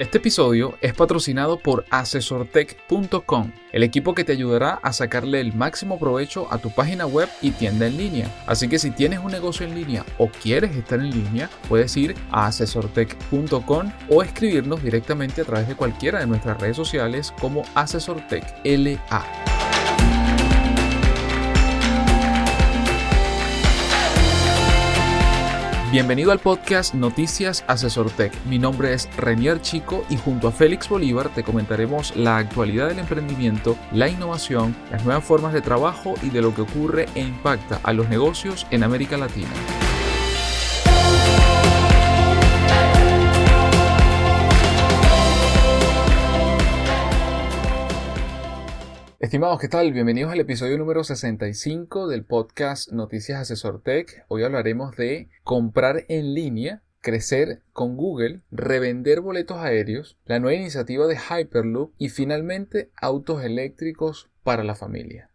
Este episodio es patrocinado por asesortech.com, el equipo que te ayudará a sacarle el máximo provecho a tu página web y tienda en línea. Así que si tienes un negocio en línea o quieres estar en línea, puedes ir a asesortech.com o escribirnos directamente a través de cualquiera de nuestras redes sociales como asesortechLA. Bienvenido al podcast Noticias Asesor Tech. Mi nombre es Renier Chico y junto a Félix Bolívar te comentaremos la actualidad del emprendimiento, la innovación, las nuevas formas de trabajo y de lo que ocurre e impacta a los negocios en América Latina. Estimados, ¿qué tal? Bienvenidos al episodio número 65 del podcast Noticias Asesor Tech. Hoy hablaremos de comprar en línea, crecer con Google, revender boletos aéreos, la nueva iniciativa de Hyperloop y finalmente autos eléctricos para la familia.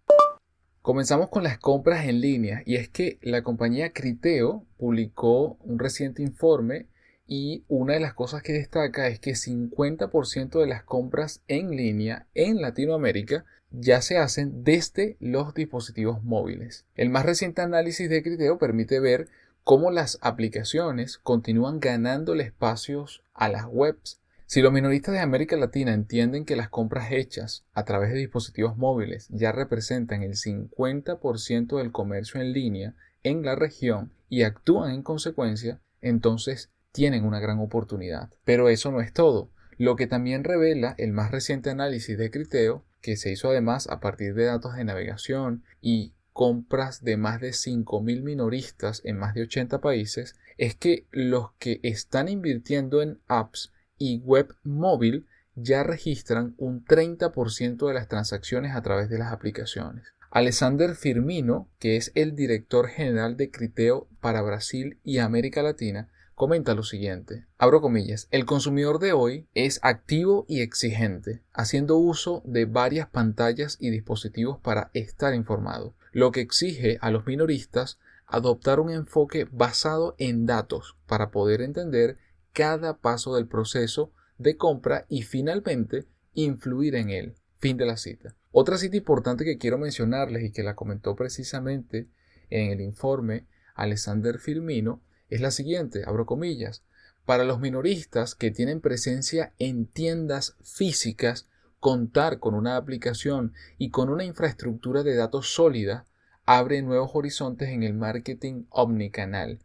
Comenzamos con las compras en línea y es que la compañía Criteo publicó un reciente informe y una de las cosas que destaca es que 50% de las compras en línea en Latinoamérica ya se hacen desde los dispositivos móviles. El más reciente análisis de Criteo permite ver cómo las aplicaciones continúan ganándole espacios a las webs. Si los minoristas de América Latina entienden que las compras hechas a través de dispositivos móviles ya representan el 50% del comercio en línea en la región y actúan en consecuencia, entonces tienen una gran oportunidad. Pero eso no es todo. Lo que también revela el más reciente análisis de Criteo que se hizo además a partir de datos de navegación y compras de más de 5.000 minoristas en más de 80 países, es que los que están invirtiendo en apps y web móvil ya registran un 30% de las transacciones a través de las aplicaciones. Alexander Firmino, que es el director general de Criteo para Brasil y América Latina, comenta lo siguiente, abro comillas, el consumidor de hoy es activo y exigente, haciendo uso de varias pantallas y dispositivos para estar informado, lo que exige a los minoristas adoptar un enfoque basado en datos para poder entender cada paso del proceso de compra y finalmente influir en él. Fin de la cita. Otra cita importante que quiero mencionarles y que la comentó precisamente en el informe Alexander Firmino es la siguiente, abro comillas, para los minoristas que tienen presencia en tiendas físicas, contar con una aplicación y con una infraestructura de datos sólida abre nuevos horizontes en el marketing omnicanal.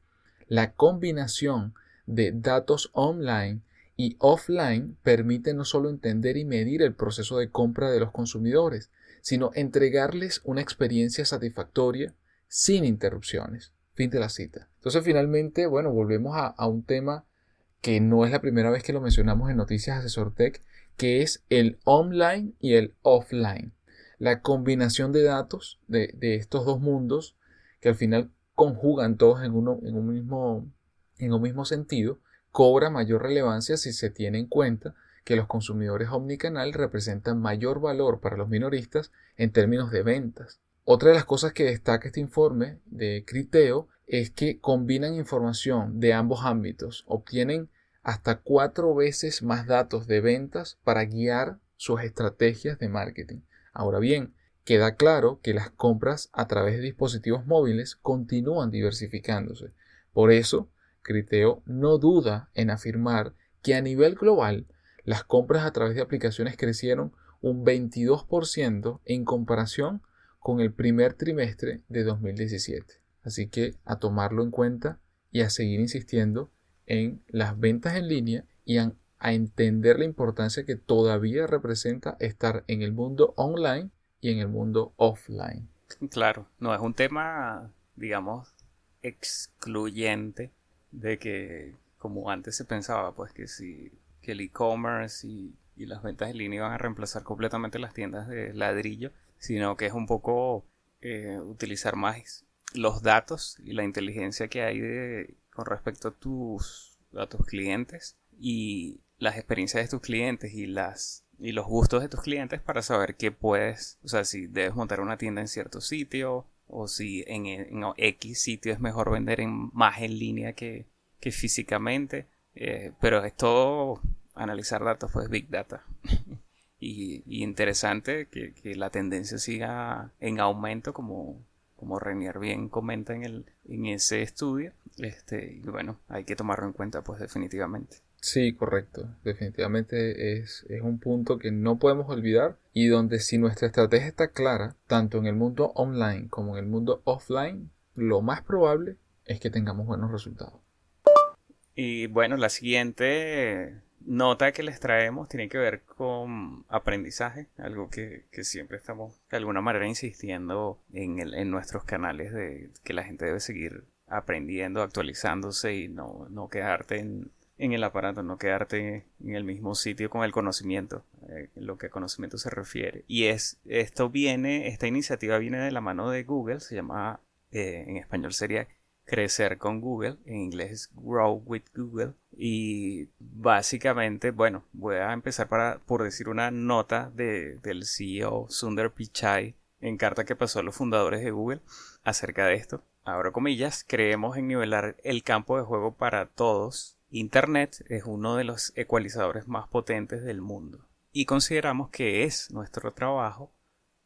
La combinación de datos online y offline permite no solo entender y medir el proceso de compra de los consumidores, sino entregarles una experiencia satisfactoria sin interrupciones. Fin de la cita. Entonces finalmente, bueno, volvemos a, un tema que no es la primera vez que lo mencionamos en Noticias Asesor Tech, que es el online y el offline. La combinación de datos de, estos dos mundos que al final conjugan todos en, uno, en, un mismo, en un mismo sentido, cobra mayor relevancia si se tiene en cuenta que los consumidores omnicanal representan mayor valor para los minoristas en términos de ventas. Otra de las cosas que destaca este informe de Criteo es que combinan información de ambos ámbitos, obtienen hasta cuatro veces más datos de ventas para guiar sus estrategias de marketing. Ahora bien, queda claro que las compras a través de dispositivos móviles continúan diversificándose. Por eso, Criteo no duda en afirmar que a nivel global las compras a través de aplicaciones crecieron un 22% en comparación con el primer trimestre de 2017. Así que a tomarlo en cuenta y a seguir insistiendo en las ventas en línea y a, entender la importancia que todavía representa estar en el mundo online y en el mundo offline. Claro, no es un tema, digamos, excluyente de que, como antes se pensaba, pues que si que el e-commerce y, y las ventas en línea iban a reemplazar completamente las tiendas de ladrillo, sino que es un poco eh, utilizar más los datos y la inteligencia que hay con respecto a tus, a tus clientes y las experiencias de tus clientes y las y los gustos de tus clientes para saber qué puedes, o sea, si debes montar una tienda en cierto sitio o si en, X sitio es mejor vender en, más en línea que, que físicamente. Eh, pero es todo analizar datos, pues Big Data. y, interesante que, la tendencia siga en aumento como, como Renier bien comenta en, el, en ese estudio. Este, y bueno, hay que tomarlo en cuenta pues definitivamente. Sí, correcto. Definitivamente es, es, un punto que no podemos olvidar y donde si nuestra estrategia está clara, tanto en el mundo online como en el mundo offline, lo más probable es que tengamos buenos resultados. Y bueno, la siguiente nota que les traemos tiene que ver con aprendizaje, algo que, siempre estamos de alguna manera insistiendo en, en nuestros canales de que la gente debe seguir aprendiendo, actualizándose y no, no quedarte en, en el aparato, no quedarte en el mismo sitio con el conocimiento, eh, lo que a conocimiento se refiere. Y es, esto viene, esta iniciativa viene de la mano de Google, se llama, eh, en español sería Crecer con Google, en inglés es Grow with Google. Y básicamente, bueno, voy a empezar para, por decir una nota de, del CEO Sundar Pichai en carta que pasó a los fundadores de Google acerca de esto. Abro comillas, creemos en nivelar el campo de juego para todos Internet es uno de los ecualizadores más potentes del mundo y consideramos que es nuestro trabajo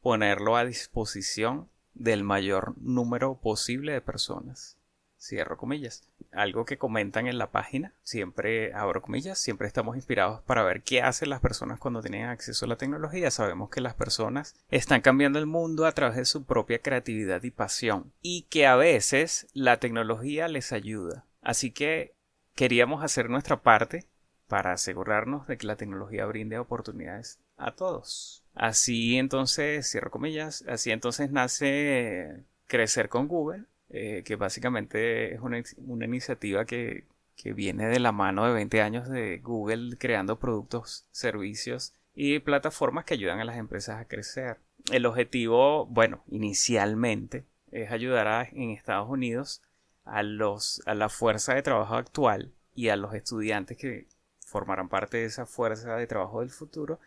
ponerlo a disposición del mayor número posible de personas. Cierro comillas. Algo que comentan en la página, siempre abro comillas, siempre estamos inspirados para ver qué hacen las personas cuando tienen acceso a la tecnología. Sabemos que las personas están cambiando el mundo a través de su propia creatividad y pasión y que a veces la tecnología les ayuda. Así que queríamos hacer nuestra parte para asegurarnos de que la tecnología brinde oportunidades a todos. Así entonces, cierro comillas, así entonces nace Crecer con Google, eh, que básicamente es una, iniciativa que, que, viene de la mano de 20 años de Google creando productos, servicios y plataformas que ayudan a las empresas a crecer. El objetivo, bueno, inicialmente es ayudar a, en Estados Unidos a, los, a la fuerza de trabajo actual y a los estudiantes que formarán parte de esa fuerza de trabajo del futuro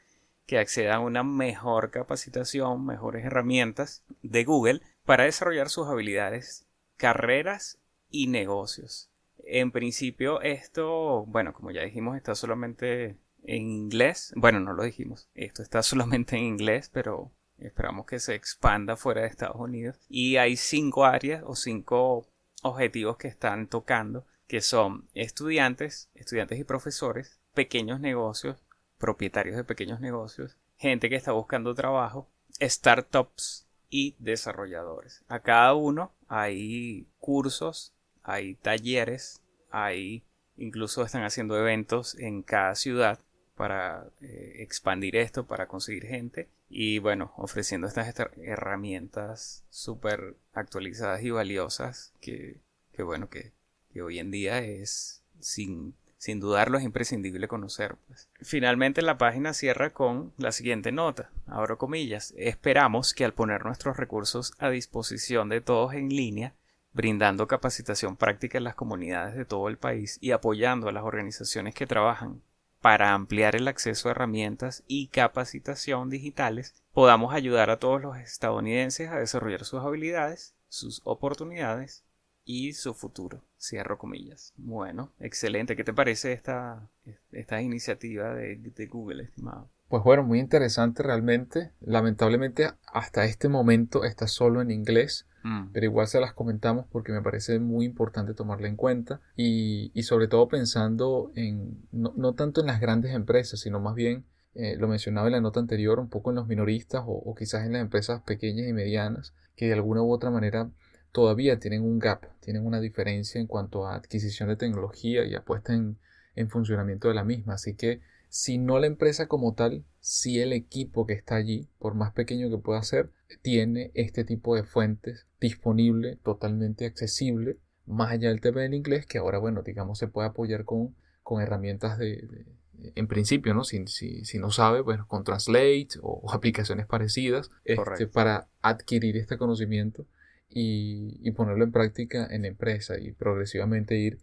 que accedan a una mejor capacitación, mejores herramientas de Google para desarrollar sus habilidades, carreras y negocios. En principio esto, bueno, como ya dijimos, está solamente en inglés. Bueno, no lo dijimos. Esto está solamente en inglés, pero esperamos que se expanda fuera de Estados Unidos. Y hay cinco áreas o cinco objetivos que están tocando, que son estudiantes, estudiantes y profesores, pequeños negocios, propietarios de pequeños negocios, gente que está buscando trabajo, startups y desarrolladores. A cada uno hay cursos, hay talleres, hay incluso están haciendo eventos en cada ciudad para eh, expandir esto, para conseguir gente y bueno, ofreciendo estas herramientas súper actualizadas y valiosas que, bueno, que, hoy en día es sin, sin dudarlo es imprescindible conocer. Pues. Finalmente la página cierra con la siguiente nota, abro comillas, esperamos que al poner nuestros recursos a disposición de todos en línea, brindando capacitación práctica en las comunidades de todo el país y apoyando a las organizaciones que trabajan para ampliar el acceso a herramientas y capacitación digitales, podamos ayudar a todos los estadounidenses a desarrollar sus habilidades, sus oportunidades y su futuro. Cierro comillas. Bueno, excelente. ¿Qué te parece esta, esta iniciativa de, de Google, estimado? Pues bueno, muy interesante realmente. Lamentablemente hasta este momento está solo en inglés. Mm. Pero igual se las comentamos porque me parece muy importante tomarla en cuenta y, sobre todo pensando en no, tanto en las grandes empresas, sino más bien, eh, lo mencionaba en la nota anterior, un poco en los minoristas o, quizás en las empresas pequeñas y medianas que de alguna u otra manera todavía tienen un gap, tienen una diferencia en cuanto a adquisición de tecnología y apuesta en, en funcionamiento de la misma. Así que si no la empresa como tal, si el equipo que está allí, por más pequeño que pueda ser, tiene este tipo de fuentes disponible, totalmente accesible, más allá del tema del inglés, que ahora, bueno, digamos, se puede apoyar con, con herramientas de, en principio, ¿no? Si, si, no sabe, bueno, con Translate o, aplicaciones parecidas este, para adquirir este conocimiento y, ponerlo en práctica en empresa y progresivamente ir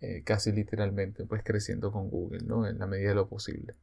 eh, casi literalmente pues creciendo con Google, ¿no? En la medida de lo posible.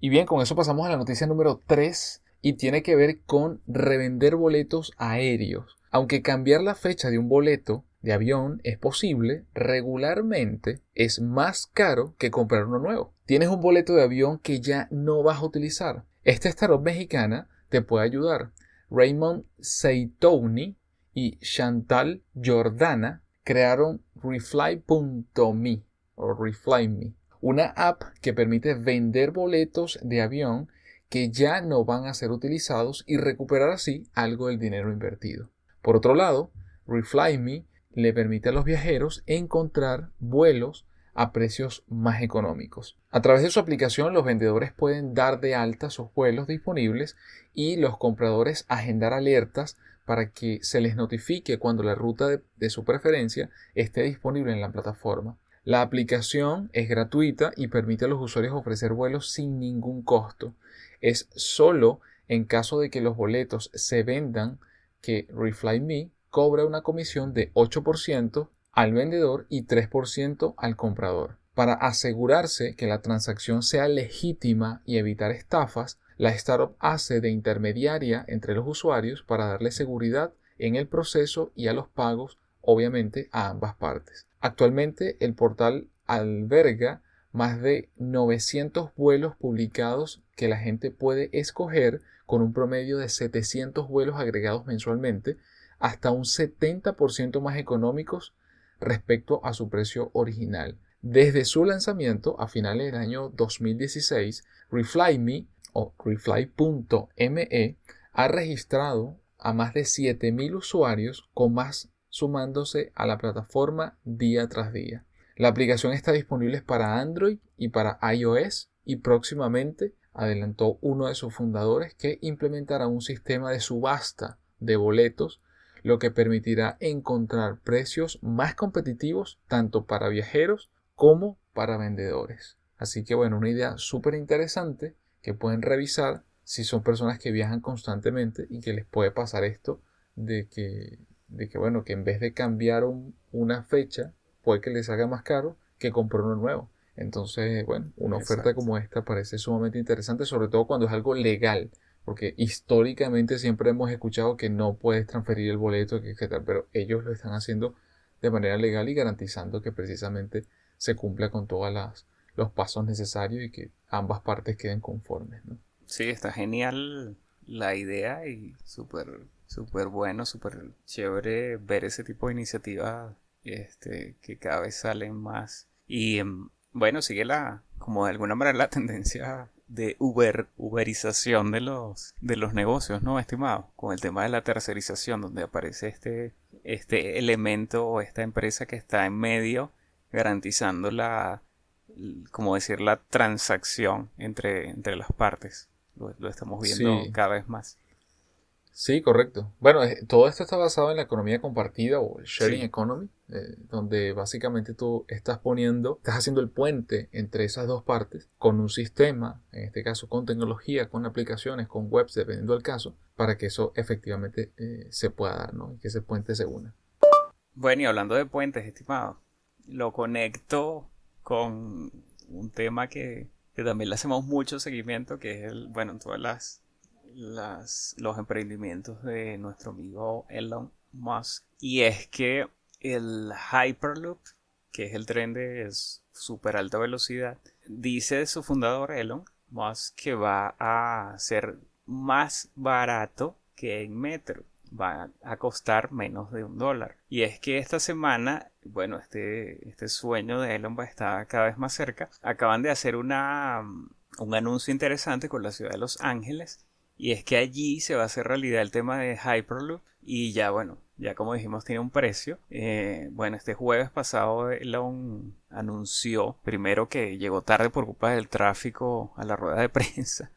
Y bien, con eso pasamos a la noticia número 3 y tiene que ver con revender boletos aéreos. Aunque cambiar la fecha de un boleto de avión es posible, regularmente es más caro que comprar uno nuevo. Tienes un boleto de avión que ya no vas a utilizar. Esta startup mexicana te puede ayudar. Raymond Seitouni y Chantal Jordana crearon Refly.me o ReflyMe, una app que permite vender boletos de avión que ya no van a ser utilizados y recuperar así algo del dinero invertido. Por otro lado, ReflyMe le permite a los viajeros encontrar vuelos a precios más económicos. A través de su aplicación los vendedores pueden dar de alta sus vuelos disponibles y los compradores agendar alertas para que se les notifique cuando la ruta de, su preferencia esté disponible en la plataforma. La aplicación es gratuita y permite a los usuarios ofrecer vuelos sin ningún costo. Es solo en caso de que los boletos se vendan que ReflyMe cobra una comisión de 8% al vendedor y 3% al comprador. Para asegurarse que la transacción sea legítima y evitar estafas, la startup hace de intermediaria entre los usuarios para darle seguridad en el proceso y a los pagos, obviamente a ambas partes. Actualmente el portal alberga más de 900 vuelos publicados que la gente puede escoger con un promedio de 700 vuelos agregados mensualmente, hasta un 70% más económicos respecto a su precio original. Desde su lanzamiento a finales del año 2016, ReflyMe o Refly.me ha registrado a más de 7.000 usuarios con más sumándose a la plataforma día tras día. La aplicación está disponible para Android y para iOS y próximamente adelantó uno de sus fundadores que implementará un sistema de subasta de boletos lo que permitirá encontrar precios más competitivos tanto para viajeros como para vendedores. Así que bueno, una idea súper interesante que pueden revisar si son personas que viajan constantemente y que les puede pasar esto de que, de que bueno, que en vez de cambiar una fecha, puede que les haga más caro que comprar uno nuevo. Entonces, bueno, una oferta como esta parece sumamente interesante, sobre todo cuando es algo legal porque históricamente siempre hemos escuchado que no puedes transferir el boleto, etc. Pero ellos lo están haciendo de manera legal y garantizando que precisamente se cumpla con todos los pasos necesarios y que ambas partes queden conformes. ¿no? Sí, está genial la idea y súper súper bueno, súper chévere ver ese tipo de iniciativas este, que cada vez salen más. Y em, bueno, sigue la, como de alguna manera la tendencia de Uber, uberización de los, de los negocios, ¿no, estimado? Con el tema de la tercerización, donde aparece este, este elemento o esta empresa que está en medio garantizando la, como decir, la transacción entre, entre las partes. Lo, estamos viendo cada vez más. Sí, correcto. Bueno, eh, todo esto está basado en la economía compartida o el sharing economy, eh, donde básicamente tú estás poniendo, estás haciendo el puente entre esas dos partes con un sistema, en este caso con tecnología, con aplicaciones, con webs, dependiendo del caso, para que eso efectivamente eh, se pueda dar, ¿no? Y que ese puente se una. Bueno, y hablando de puentes, estimado, lo conecto con un tema que, que también le hacemos mucho seguimiento, que es el, bueno, todas las las, los emprendimientos de nuestro amigo Elon Musk. Y es que el Hyperloop, que es el tren de super alta velocidad, dice su fundador Elon Musk que va a ser más barato que en metro. Va a costar menos de un dólar. Y es que esta semana, bueno, este, este sueño de Elon estar cada vez más cerca. Acaban de hacer una, un anuncio interesante con la ciudad de Los Ángeles y es que allí se va a hacer realidad el tema de Hyperloop y ya bueno, ya como dijimos tiene un precio. Eh, bueno, este jueves pasado Elon anunció primero que llegó tarde por culpa del tráfico a la rueda de prensa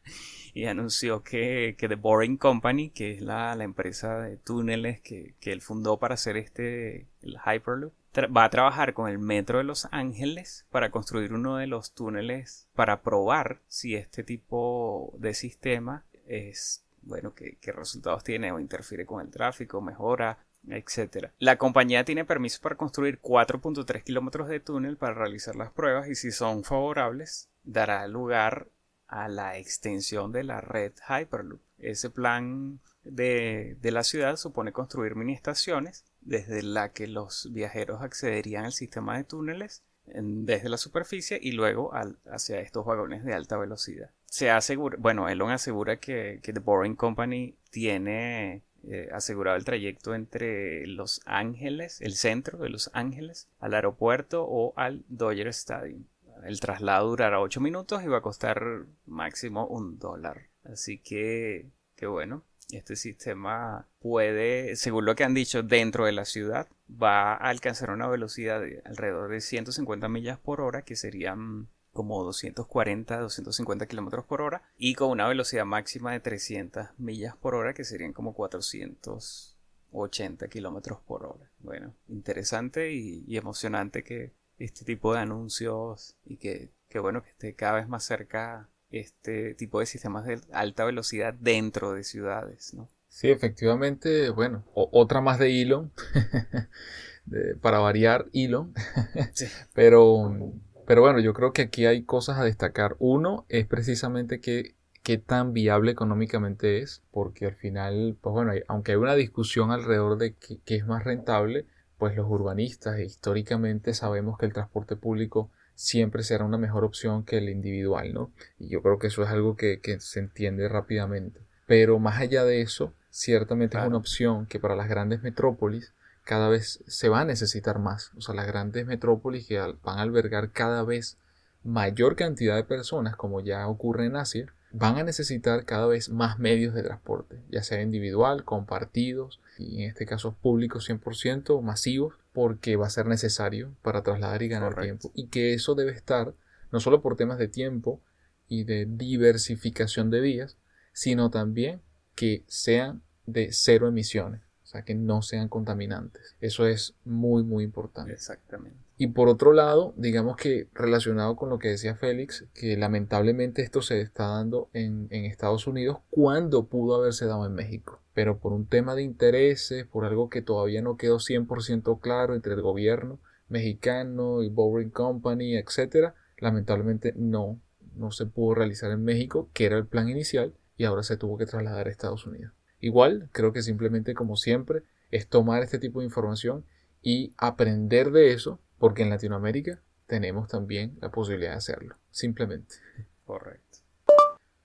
y anunció que, que The Boring Company, que es la, empresa de túneles que, que, él fundó para hacer este el Hyperloop, va a trabajar con el Metro de Los Ángeles para construir uno de los túneles para probar si este tipo de sistema es, bueno, qué, resultados tiene o interfiere con el tráfico, mejora, etcétera. La compañía tiene permiso para construir 4.3 kilómetros de túnel para realizar las pruebas y si son favorables dará lugar a la extensión de la red Hyperloop. Ese plan de, la ciudad supone construir mini estaciones desde la que los viajeros accederían al sistema de túneles desde la superficie y luego hacia estos vagones de alta velocidad. Se asegura, bueno, Elon asegura que, que The Boring Company tiene eh, asegurado el trayecto entre Los Ángeles, el centro de Los Ángeles, al aeropuerto o al Dodger Stadium. El traslado durará 8 minutos y va a costar máximo un dólar. Así que, que bueno, este sistema puede, según lo que han dicho, dentro de la ciudad, va a alcanzar una velocidad de alrededor de 150 millas por hora, que serían como 240, 250 kilómetros por hora, y con una velocidad máxima de 300 millas por hora, que serían como 480 kilómetros por hora. Bueno, interesante y, emocionante que este tipo de anuncios y que, que bueno que esté cada vez más cerca este tipo de sistemas de alta velocidad dentro de ciudades, ¿no? Sí, efectivamente, bueno, otra más de Elon, para variar Elon, pero, pero bueno, yo creo que aquí hay cosas a destacar. Uno es precisamente que qué tan viable económicamente es, porque al final, pues bueno, aunque hay una discusión alrededor de qué es más rentable, pues los urbanistas históricamente sabemos que el transporte público siempre será una mejor opción que el individual, ¿no? Y yo creo que eso es algo que, se entiende rápidamente. Pero más allá de eso, ciertamente es una opción que para las grandes metrópolis cada vez se va a necesitar más. O sea, las grandes metrópolis que van a albergar cada vez mayor cantidad de personas, como ya ocurre en Asia, van a necesitar cada vez más medios de transporte, ya sea individual, compartidos y en este caso públicos 100% masivos, porque va a ser necesario para trasladar y ganar tiempo. Y que eso debe estar no solo por temas de tiempo y de diversificación de vías, sino también que sean de cero emisiones, o sea, que no sean contaminantes. Eso es muy, muy importante. Exactamente. Y por otro lado, digamos que relacionado con lo que decía Félix, que lamentablemente esto se está dando en, Estados Unidos cuando pudo haberse dado en México. Pero por un tema de intereses, por algo que todavía no quedó 100% claro entre el gobierno mexicano y Boring Company, etc., lamentablemente no, no se pudo realizar en México, que era el plan inicial, y ahora se tuvo que trasladar a Estados Unidos. Igual, creo que simplemente como siempre, es tomar este tipo de información y aprender de eso porque en Latinoamérica tenemos también la posibilidad de hacerlo, simplemente. Correcto.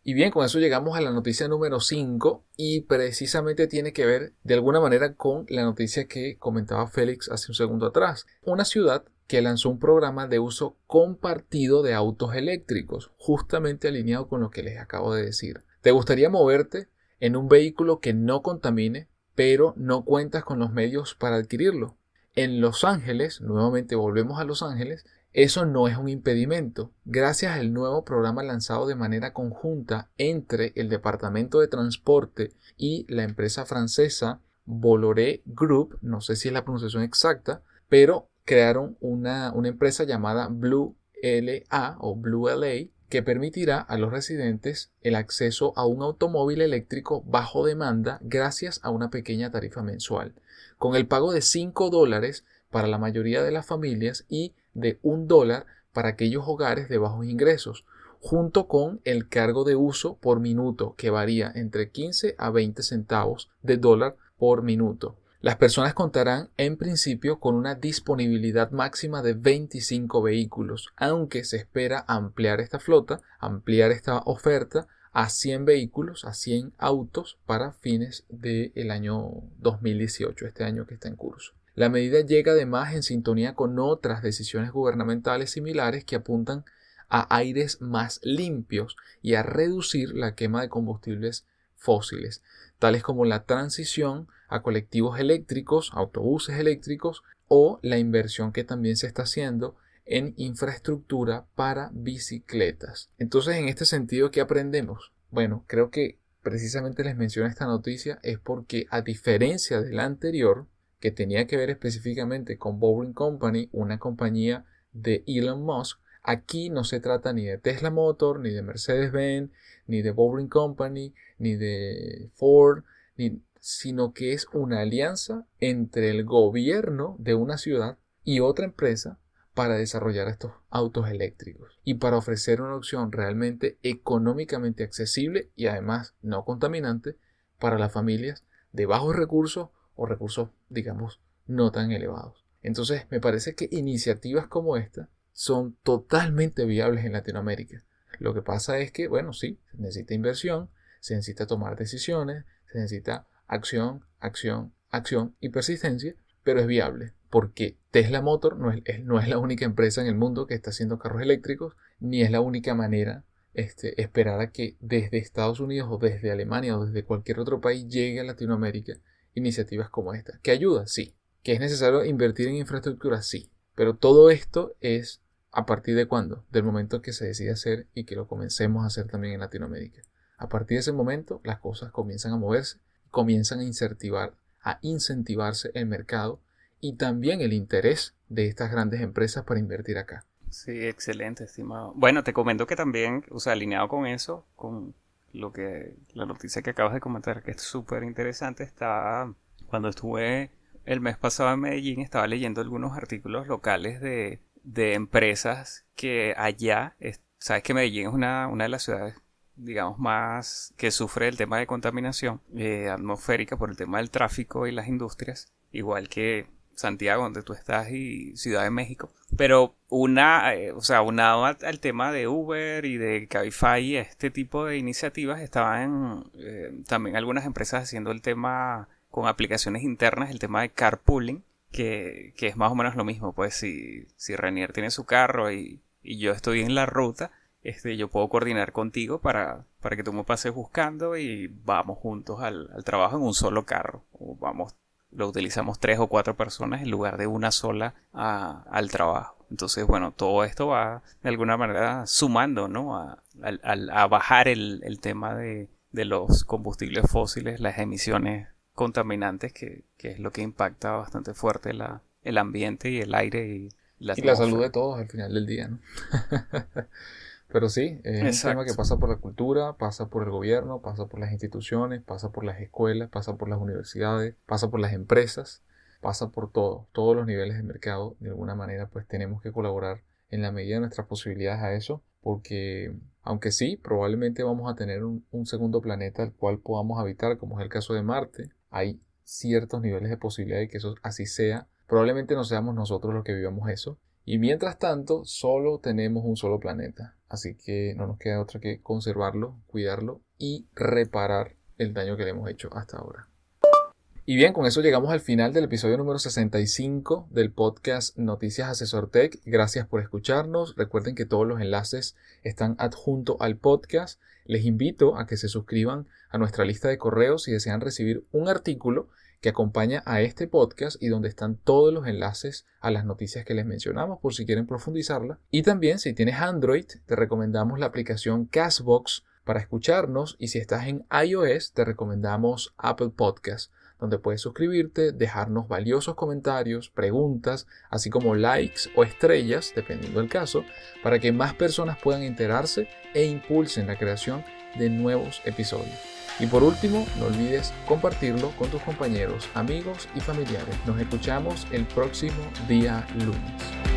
Y bien, con eso llegamos a la noticia número 5 y precisamente tiene que ver de alguna manera con la noticia que comentaba Félix hace un segundo atrás. Una ciudad que lanzó un programa de uso compartido de autos eléctricos, justamente alineado con lo que les acabo de decir. ¿Te gustaría moverte en un vehículo que no contamine, pero no cuentas con los medios para adquirirlo? En Los Ángeles, nuevamente volvemos a Los Ángeles, eso no es un impedimento. Gracias al nuevo programa lanzado de manera conjunta entre el Departamento de Transporte y la empresa francesa Bolloré Group, no sé si es la pronunciación exacta, pero crearon una, una empresa llamada Blue LA o Blue LA que permitirá a los residentes el acceso a un automóvil eléctrico bajo demanda gracias a una pequeña tarifa mensual con el pago de 5 dólares para la mayoría de las familias y de 1 dólar para aquellos hogares de bajos ingresos, junto con el cargo de uso por minuto que varía entre 15 a 20 centavos de dólar por minuto. Las personas contarán en principio con una disponibilidad máxima de 25 vehículos, aunque se espera ampliar esta flota, ampliar esta oferta a 100 vehículos, a 100 autos para fines del año 2018, este año que está en curso. La medida llega además en sintonía con otras decisiones gubernamentales similares que apuntan a aires más limpios y a reducir la quema de combustibles fósiles, tales como la transición a colectivos eléctricos, autobuses eléctricos o la inversión que también se está haciendo en infraestructura para bicicletas. Entonces, en este sentido, ¿qué aprendemos? Bueno, creo que precisamente les menciono esta noticia es porque a diferencia de la anterior, que tenía que ver específicamente con Boring Company, una compañía de Elon Musk, aquí no se trata ni de Tesla Motor, ni de Mercedes-Benz, ni de Boring Company, ni de Ford, sino que es una alianza entre el gobierno de una ciudad y otra empresa para desarrollar estos autos eléctricos y para ofrecer una opción realmente económicamente accesible y además no contaminante para las familias de bajos recursos o recursos, digamos, no tan elevados. Entonces, me parece que iniciativas como esta son totalmente viables en Latinoamérica. Lo que pasa es que, bueno, sí, se necesita inversión, se necesita tomar decisiones, se necesita acción, acción, acción y persistencia, pero es viable porque Tesla Motor no es, no es la única empresa en el mundo que está haciendo carros eléctricos, ni es la única manera este, esperar a que desde Estados Unidos o desde Alemania o desde cualquier otro país llegue a Latinoamérica iniciativas como esta. ¿Que ayuda? Sí. ¿Que es necesario invertir en infraestructura? Sí. Pero todo esto es a partir de cuándo? Del momento que se decide hacer y que lo comencemos a hacer también en Latinoamérica. A partir de ese momento las cosas comienzan a moverse, comienzan a incentivar, a incentivarse el mercado y también el interés de estas grandes empresas para invertir acá. Sí, excelente, estimado. Bueno, te comento que también, o sea, alineado con eso, con lo que la noticia que acabas de comentar, que es súper interesante, está cuando estuve el mes pasado en Medellín, estaba leyendo algunos artículos locales de, de empresas que allá, sabes que Medellín es una, una de las ciudades digamos, más que sufre el tema de contaminación eh, atmosférica por el tema del tráfico y las industrias, igual que Santiago, donde tú estás, y Ciudad de México. Pero una, eh, o sea, unado al, tema de Uber y de Cabify este tipo de iniciativas, estaban eh, también algunas empresas haciendo el tema con aplicaciones internas, el tema de carpooling, que, que es más o menos lo mismo. Pues si, si Renier tiene su carro y, y yo estoy en la ruta, este, yo puedo coordinar contigo para, para que tú me pases buscando y vamos juntos al, al trabajo en un solo carro. O vamos lo utilizamos tres o cuatro personas en lugar de una sola al trabajo. Entonces, bueno, todo esto va de alguna manera sumando, ¿no? A, a, bajar el, el tema de, de, los combustibles fósiles, las emisiones contaminantes, que, que, es lo que impacta bastante fuerte la, el ambiente y el aire y la, y la salud de todos al final del día, ¿no? Pero sí, es un tema que pasa por la cultura, pasa por el gobierno, pasa por las instituciones, pasa por las escuelas, pasa por las universidades, pasa por las empresas, pasa por todo, todos los niveles de mercado. De alguna manera, pues tenemos que colaborar en la medida de nuestras posibilidades a eso, porque aunque sí, probablemente vamos a tener un, un segundo planeta al cual podamos habitar, como es el caso de Marte, hay ciertos niveles de posibilidad de que eso así sea. Probablemente no seamos nosotros los que vivamos eso, y mientras tanto, solo tenemos un solo planeta. Así que no nos queda otra que conservarlo, cuidarlo y reparar el daño que le hemos hecho hasta ahora. Y bien, con eso llegamos al final del episodio número 65 del podcast Noticias Asesor Tech. Gracias por escucharnos. Recuerden que todos los enlaces están adjunto al podcast. Les invito a que se suscriban a nuestra lista de correos si desean recibir un artículo que acompaña a este podcast y donde están todos los enlaces a las noticias que les mencionamos por si quieren profundizarla. Y también si tienes Android, te recomendamos la aplicación Castbox para escucharnos y si estás en iOS, te recomendamos Apple Podcast donde puedes suscribirte, dejarnos valiosos comentarios, preguntas, así como likes o estrellas, dependiendo del caso, para que más personas puedan enterarse e impulsen la creación de nuevos episodios. Y por último, no olvides compartirlo con tus compañeros, amigos y familiares. Nos escuchamos el próximo día lunes.